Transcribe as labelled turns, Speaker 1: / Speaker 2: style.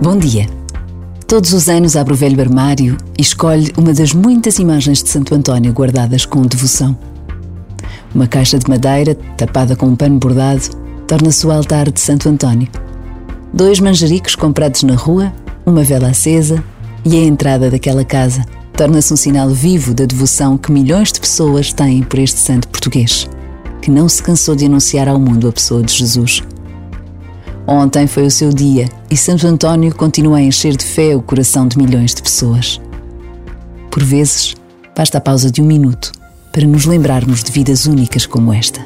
Speaker 1: Bom dia. Todos os anos abre o velho armário e escolhe uma das muitas imagens de Santo António guardadas com devoção. Uma caixa de madeira, tapada com um pano bordado, torna-se o altar de Santo António. Dois manjericos comprados na rua, uma vela acesa e a entrada daquela casa torna-se um sinal vivo da devoção que milhões de pessoas têm por este santo português, que não se cansou de anunciar ao mundo a pessoa de Jesus. Ontem foi o seu dia e Santo António continua a encher de fé o coração de milhões de pessoas. Por vezes, basta a pausa de um minuto para nos lembrarmos de vidas únicas como esta.